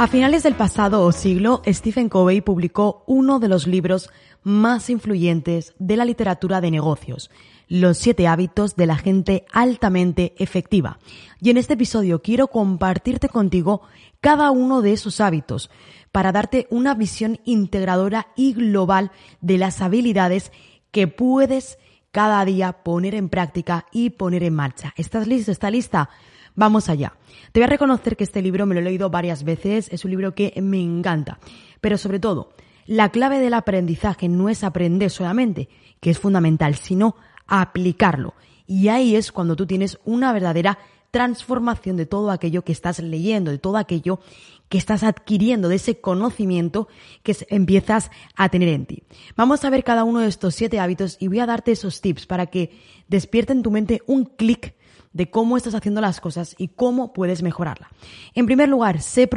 A finales del pasado siglo, Stephen Covey publicó uno de los libros más influyentes de la literatura de negocios, Los siete hábitos de la gente altamente efectiva. Y en este episodio quiero compartirte contigo cada uno de esos hábitos para darte una visión integradora y global de las habilidades que puedes cada día poner en práctica y poner en marcha. ¿Estás listo? ¿Está lista? Vamos allá. Te voy a reconocer que este libro me lo he leído varias veces, es un libro que me encanta. Pero sobre todo, la clave del aprendizaje no es aprender solamente, que es fundamental, sino aplicarlo. Y ahí es cuando tú tienes una verdadera transformación de todo aquello que estás leyendo, de todo aquello que estás adquiriendo, de ese conocimiento que empiezas a tener en ti. Vamos a ver cada uno de estos siete hábitos y voy a darte esos tips para que despierte en tu mente un clic de cómo estás haciendo las cosas y cómo puedes mejorarla. En primer lugar, ser,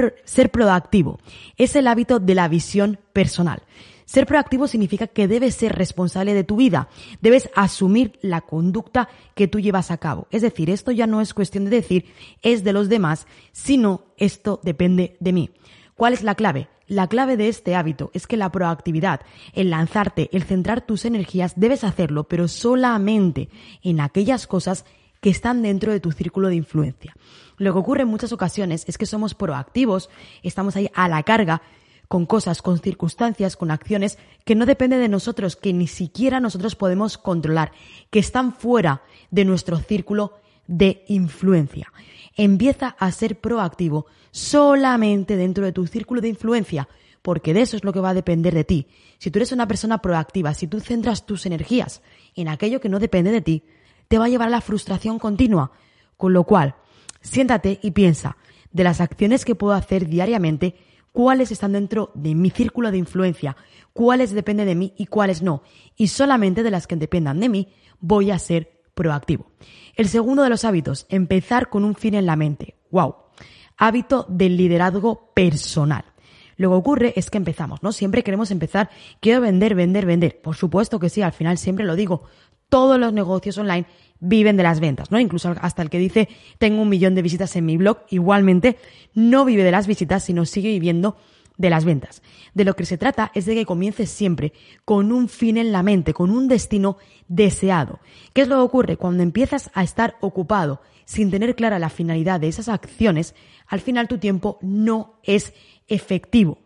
proactivo. Es el hábito de la visión personal. Ser proactivo significa que debes ser responsable de tu vida, debes asumir la conducta que tú llevas a cabo. Es decir, esto ya no es cuestión de decir es de los demás, sino esto depende de mí. ¿Cuál es la clave? La clave de este hábito es que la proactividad, el lanzarte, el centrar tus energías, debes hacerlo, pero solamente en aquellas cosas que están dentro de tu círculo de influencia. Lo que ocurre en muchas ocasiones es que somos proactivos, estamos ahí a la carga con cosas, con circunstancias, con acciones que no dependen de nosotros, que ni siquiera nosotros podemos controlar, que están fuera de nuestro círculo de influencia. Empieza a ser proactivo solamente dentro de tu círculo de influencia, porque de eso es lo que va a depender de ti. Si tú eres una persona proactiva, si tú centras tus energías en aquello que no depende de ti, te va a llevar a la frustración continua. Con lo cual, siéntate y piensa de las acciones que puedo hacer diariamente, cuáles están dentro de mi círculo de influencia, cuáles dependen de mí y cuáles no. Y solamente de las que dependan de mí voy a ser proactivo. El segundo de los hábitos, empezar con un fin en la mente. ¡Wow! Hábito del liderazgo personal. Lo que ocurre es que empezamos, ¿no? Siempre queremos empezar, quiero vender, vender, vender. Por supuesto que sí, al final siempre lo digo, todos los negocios online viven de las ventas, ¿no? Incluso hasta el que dice tengo un millón de visitas en mi blog, igualmente no vive de las visitas, sino sigue viviendo de las ventas. De lo que se trata es de que comiences siempre con un fin en la mente, con un destino deseado. ¿Qué es lo que ocurre? Cuando empiezas a estar ocupado sin tener clara la finalidad de esas acciones, al final tu tiempo no es efectivo.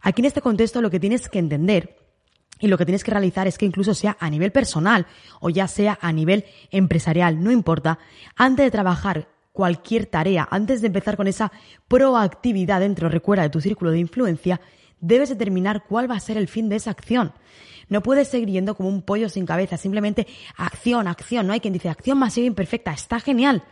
Aquí en este contexto lo que tienes que entender y lo que tienes que realizar es que incluso sea a nivel personal o ya sea a nivel empresarial, no importa, antes de trabajar cualquier tarea, antes de empezar con esa proactividad dentro, recuerda, de tu círculo de influencia, debes determinar cuál va a ser el fin de esa acción. No puedes seguir yendo como un pollo sin cabeza, simplemente acción, acción. No hay quien dice acción masiva imperfecta, está genial.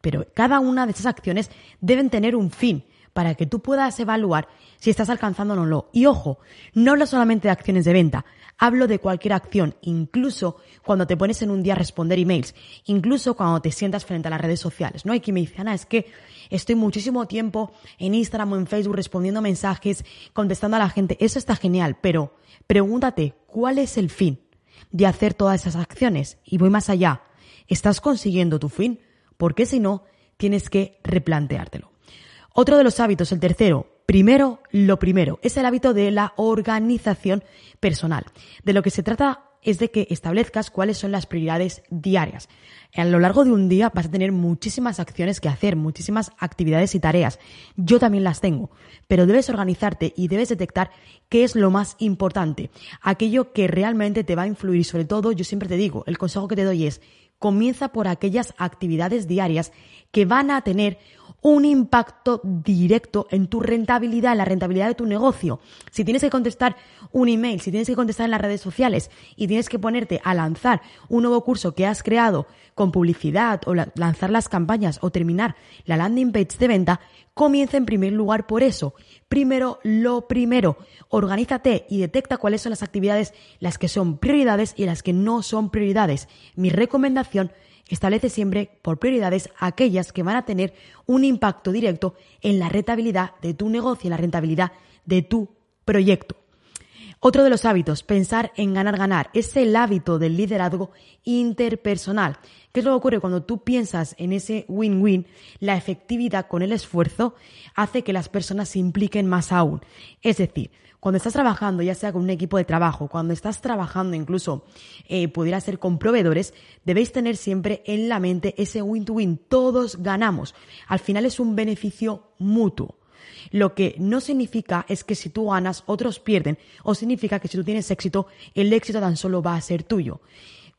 Pero cada una de esas acciones deben tener un fin para que tú puedas evaluar si estás alcanzando o no. Y ojo, no hablo solamente de acciones de venta, hablo de cualquier acción, incluso cuando te pones en un día a responder emails, incluso cuando te sientas frente a las redes sociales. No hay quien me dice, Ana, es que estoy muchísimo tiempo en Instagram o en Facebook respondiendo mensajes, contestando a la gente. Eso está genial, pero pregúntate, ¿cuál es el fin de hacer todas esas acciones? Y voy más allá. ¿Estás consiguiendo tu fin? Porque si no, tienes que replanteártelo. Otro de los hábitos, el tercero, primero lo primero, es el hábito de la organización personal. De lo que se trata es de que establezcas cuáles son las prioridades diarias. A lo largo de un día vas a tener muchísimas acciones que hacer, muchísimas actividades y tareas. Yo también las tengo, pero debes organizarte y debes detectar qué es lo más importante, aquello que realmente te va a influir sobre todo, yo siempre te digo, el consejo que te doy es, comienza por aquellas actividades diarias que van a tener un impacto directo en tu rentabilidad, en la rentabilidad de tu negocio. Si tienes que contestar un email, si tienes que contestar en las redes sociales y tienes que ponerte a lanzar un nuevo curso que has creado con publicidad o lanzar las campañas o terminar la landing page de venta, comienza en primer lugar por eso. Primero, lo primero, organízate y detecta cuáles son las actividades, las que son prioridades y las que no son prioridades. Mi recomendación Establece siempre por prioridades aquellas que van a tener un impacto directo en la rentabilidad de tu negocio, en la rentabilidad de tu proyecto. Otro de los hábitos, pensar en ganar, ganar, es el hábito del liderazgo interpersonal. ¿Qué es lo que ocurre cuando tú piensas en ese win-win? La efectividad con el esfuerzo hace que las personas se impliquen más aún. Es decir, cuando estás trabajando, ya sea con un equipo de trabajo, cuando estás trabajando incluso, eh, pudiera ser con proveedores, debéis tener siempre en la mente ese win-to-win. Todos ganamos. Al final es un beneficio mutuo. Lo que no significa es que si tú ganas, otros pierden, o significa que si tú tienes éxito, el éxito tan solo va a ser tuyo.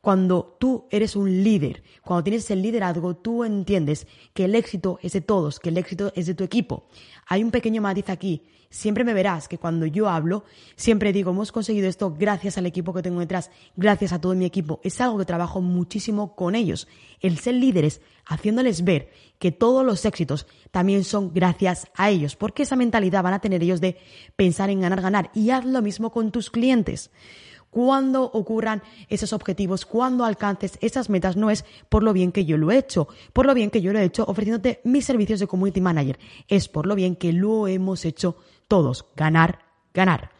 Cuando tú eres un líder, cuando tienes el liderazgo, tú entiendes que el éxito es de todos, que el éxito es de tu equipo. Hay un pequeño matiz aquí siempre me verás que cuando yo hablo, siempre digo, hemos conseguido esto gracias al equipo que tengo detrás, gracias a todo mi equipo. Es algo que trabajo muchísimo con ellos. El ser líderes, haciéndoles ver que todos los éxitos también son gracias a ellos, porque esa mentalidad van a tener ellos de pensar en ganar, ganar. Y haz lo mismo con tus clientes cuando ocurran esos objetivos, cuando alcances esas metas, no es por lo bien que yo lo he hecho, por lo bien que yo lo he hecho ofreciéndote mis servicios de community manager, es por lo bien que lo hemos hecho todos, ganar, ganar.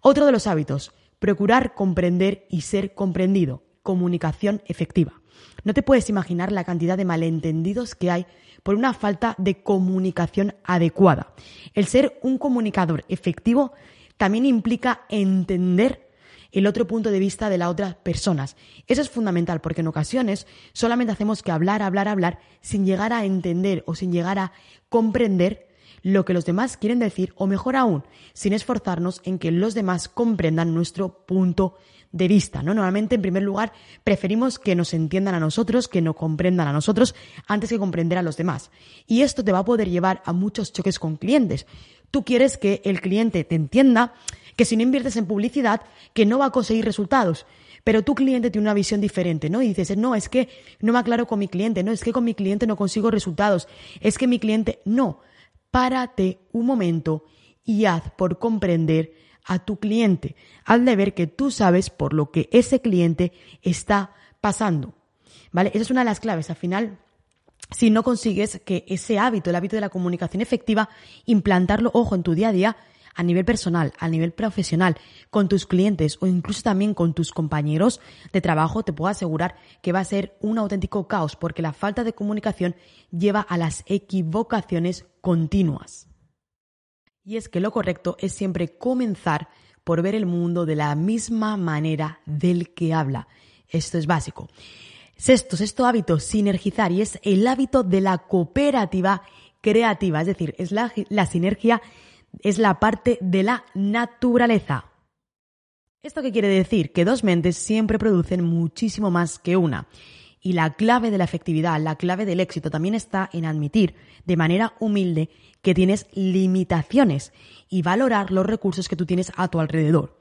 Otro de los hábitos, procurar comprender y ser comprendido, comunicación efectiva. No te puedes imaginar la cantidad de malentendidos que hay por una falta de comunicación adecuada. El ser un comunicador efectivo también implica entender el otro punto de vista de las otras personas. Eso es fundamental porque en ocasiones solamente hacemos que hablar, hablar, hablar sin llegar a entender o sin llegar a comprender lo que los demás quieren decir o mejor aún, sin esforzarnos en que los demás comprendan nuestro punto de vista, ¿no? Normalmente, en primer lugar, preferimos que nos entiendan a nosotros, que nos comprendan a nosotros, antes que comprender a los demás. Y esto te va a poder llevar a muchos choques con clientes. Tú quieres que el cliente te entienda, que si no inviertes en publicidad, que no va a conseguir resultados. Pero tu cliente tiene una visión diferente, ¿no? Y dices, no, es que no me aclaro con mi cliente, no, es que con mi cliente no consigo resultados, es que mi cliente, no párate un momento y haz por comprender a tu cliente. Hazle ver que tú sabes por lo que ese cliente está pasando. ¿Vale? Esa es una de las claves. Al final, si no consigues que ese hábito, el hábito de la comunicación efectiva, implantarlo, ojo, en tu día a día, a nivel personal, a nivel profesional, con tus clientes o incluso también con tus compañeros de trabajo, te puedo asegurar que va a ser un auténtico caos porque la falta de comunicación lleva a las equivocaciones continuas. Y es que lo correcto es siempre comenzar por ver el mundo de la misma manera del que habla. Esto es básico. Sexto, sexto hábito, sinergizar, y es el hábito de la cooperativa creativa, es decir, es la, la sinergia es la parte de la naturaleza. ¿Esto qué quiere decir? Que dos mentes siempre producen muchísimo más que una. Y la clave de la efectividad, la clave del éxito también está en admitir de manera humilde que tienes limitaciones y valorar los recursos que tú tienes a tu alrededor.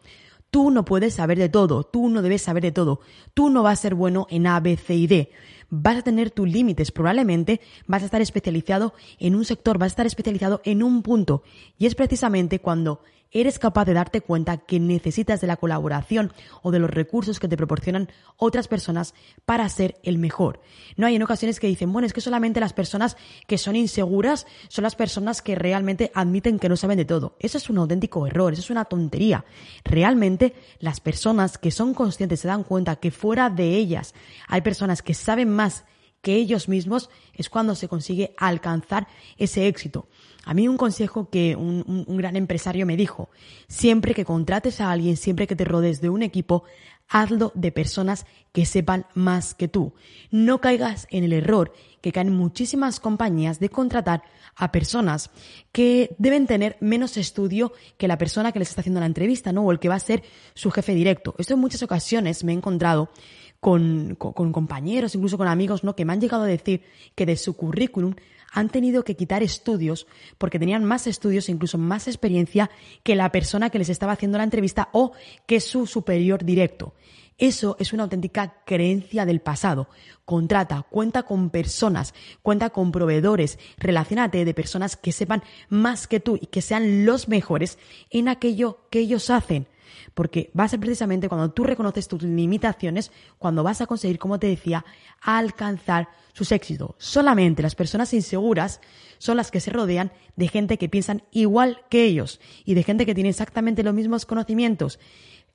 Tú no puedes saber de todo, tú no debes saber de todo, tú no vas a ser bueno en A, B, C y D. Vas a tener tus límites, probablemente vas a estar especializado en un sector, vas a estar especializado en un punto. Y es precisamente cuando eres capaz de darte cuenta que necesitas de la colaboración o de los recursos que te proporcionan otras personas para ser el mejor. No hay en ocasiones que dicen, bueno, es que solamente las personas que son inseguras son las personas que realmente admiten que no saben de todo. Eso es un auténtico error, eso es una tontería. Realmente las personas que son conscientes se dan cuenta que fuera de ellas hay personas que saben más que ellos mismos es cuando se consigue alcanzar ese éxito. A mí un consejo que un, gran empresario me dijo, siempre que contrates a alguien, siempre que te rodees de un equipo, hazlo de personas que sepan más que tú. No caigas en el error que caen muchísimas compañías de contratar a personas que deben tener menos estudio que la persona que les está haciendo la entrevista, ¿no? O el que va a ser su jefe directo. Esto en muchas ocasiones me he encontrado con, con, compañeros, incluso con amigos, ¿no? Que me han llegado a decir que de su currículum han tenido que quitar estudios porque tenían más estudios e incluso más experiencia que la persona que les estaba haciendo la entrevista o que su superior directo. Eso es una auténtica creencia del pasado. Contrata, cuenta con personas, cuenta con proveedores, relacionate de personas que sepan más que tú y que sean los mejores en aquello que ellos hacen. Porque va a ser precisamente cuando tú reconoces tus limitaciones, cuando vas a conseguir, como te decía, alcanzar sus éxitos. Solamente las personas inseguras son las que se rodean de gente que piensan igual que ellos y de gente que tiene exactamente los mismos conocimientos.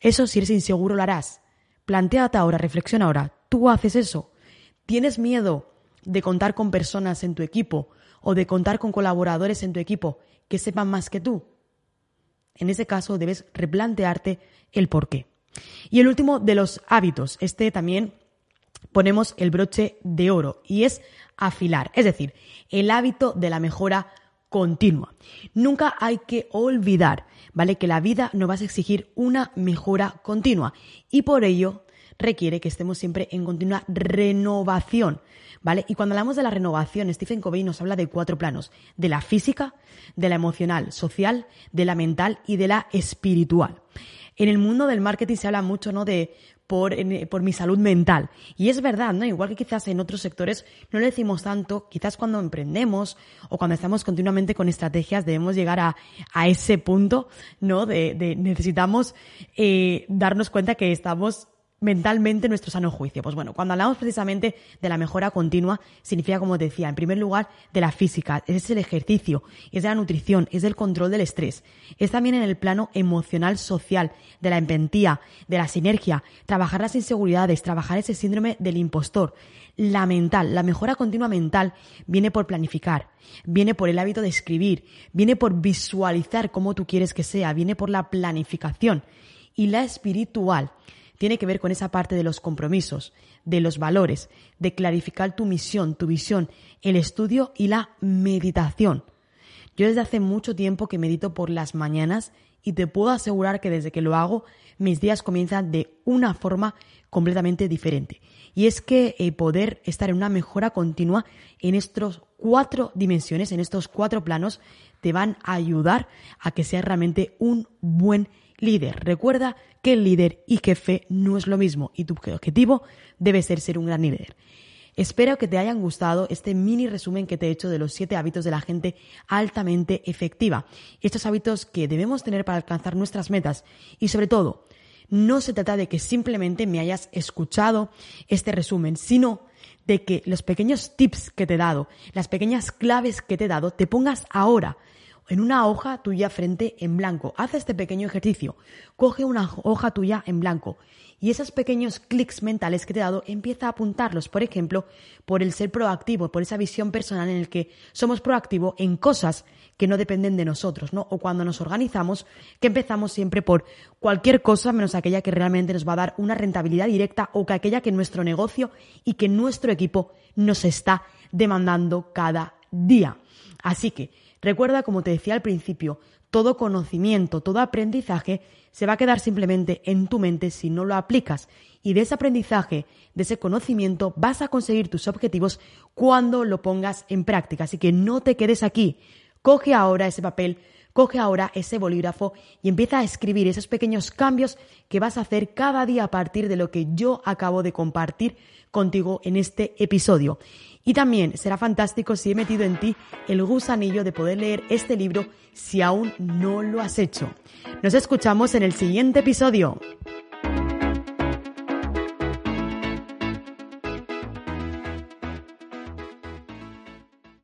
Eso si eres inseguro lo harás. Plantéate ahora, reflexiona ahora, ¿tú haces eso? ¿Tienes miedo de contar con personas en tu equipo o de contar con colaboradores en tu equipo que sepan más que tú? En ese caso debes replantearte el por qué. Y el último de los hábitos, este también ponemos el broche de oro y es afilar, es decir, el hábito de la mejora continua. Nunca hay que olvidar, ¿vale? Que la vida nos va a exigir una mejora continua y por ello requiere que estemos siempre en continua renovación, ¿vale? Y cuando hablamos de la renovación, Stephen Covey nos habla de cuatro planos, de la física, de la emocional, social, de la mental y de la espiritual. En el mundo del marketing se habla mucho, ¿no? De por, por, mi salud mental. Y es verdad, ¿no? Igual que quizás en otros sectores no le decimos tanto, quizás cuando emprendemos o cuando estamos continuamente con estrategias debemos llegar a, a ese punto, ¿no? De, de necesitamos eh, darnos cuenta que estamos mentalmente nuestro sano juicio. Pues bueno, cuando hablamos precisamente de la mejora continua, significa, como decía, en primer lugar, de la física, es el ejercicio, es de la nutrición, es del control del estrés. Es también en el plano emocional, social, de la empatía, de la sinergia, trabajar las inseguridades, trabajar ese síndrome del impostor. La mental, la mejora continua mental viene por planificar, viene por el hábito de escribir, viene por visualizar cómo tú quieres que sea, viene por la planificación. Y la espiritual tiene que ver con esa parte de los compromisos, de los valores, de clarificar tu misión, tu visión, el estudio y la meditación. Yo desde hace mucho tiempo que medito por las mañanas y te puedo asegurar que desde que lo hago mis días comienzan de una forma completamente diferente. Y es que eh, poder estar en una mejora continua en estos cuatro dimensiones, en estos cuatro planos, te van a ayudar a que seas realmente un buen líder. Recuerda que el líder y jefe no es lo mismo y tu objetivo debe ser ser un gran líder. Espero que te hayan gustado este mini resumen que te he hecho de los siete hábitos de la gente altamente efectiva. Estos hábitos que debemos tener para alcanzar nuestras metas y sobre todo, no se trata de que simplemente me hayas escuchado este resumen, sino de que los pequeños tips que te he dado, las pequeñas claves que te he dado, te pongas ahora en una hoja tuya frente en blanco. Haz este pequeño ejercicio. Coge una hoja tuya en blanco y esos pequeños clics mentales que te he dado empieza a apuntarlos, por ejemplo, por el ser proactivo, por esa visión personal en el que somos proactivos en cosas que no dependen de nosotros, ¿no? O cuando nos organizamos, que empezamos siempre por cualquier cosa menos aquella que realmente nos va a dar una rentabilidad directa o que aquella que nuestro negocio y que nuestro equipo nos está demandando cada día. Así que Recuerda, como te decía al principio, todo conocimiento, todo aprendizaje se va a quedar simplemente en tu mente si no lo aplicas. Y de ese aprendizaje, de ese conocimiento, vas a conseguir tus objetivos cuando lo pongas en práctica. Así que no te quedes aquí. Coge ahora ese papel, coge ahora ese bolígrafo y empieza a escribir esos pequeños cambios que vas a hacer cada día a partir de lo que yo acabo de compartir contigo en este episodio. Y también será fantástico si he metido en ti el gusanillo de poder leer este libro si aún no lo has hecho. Nos escuchamos en el siguiente episodio.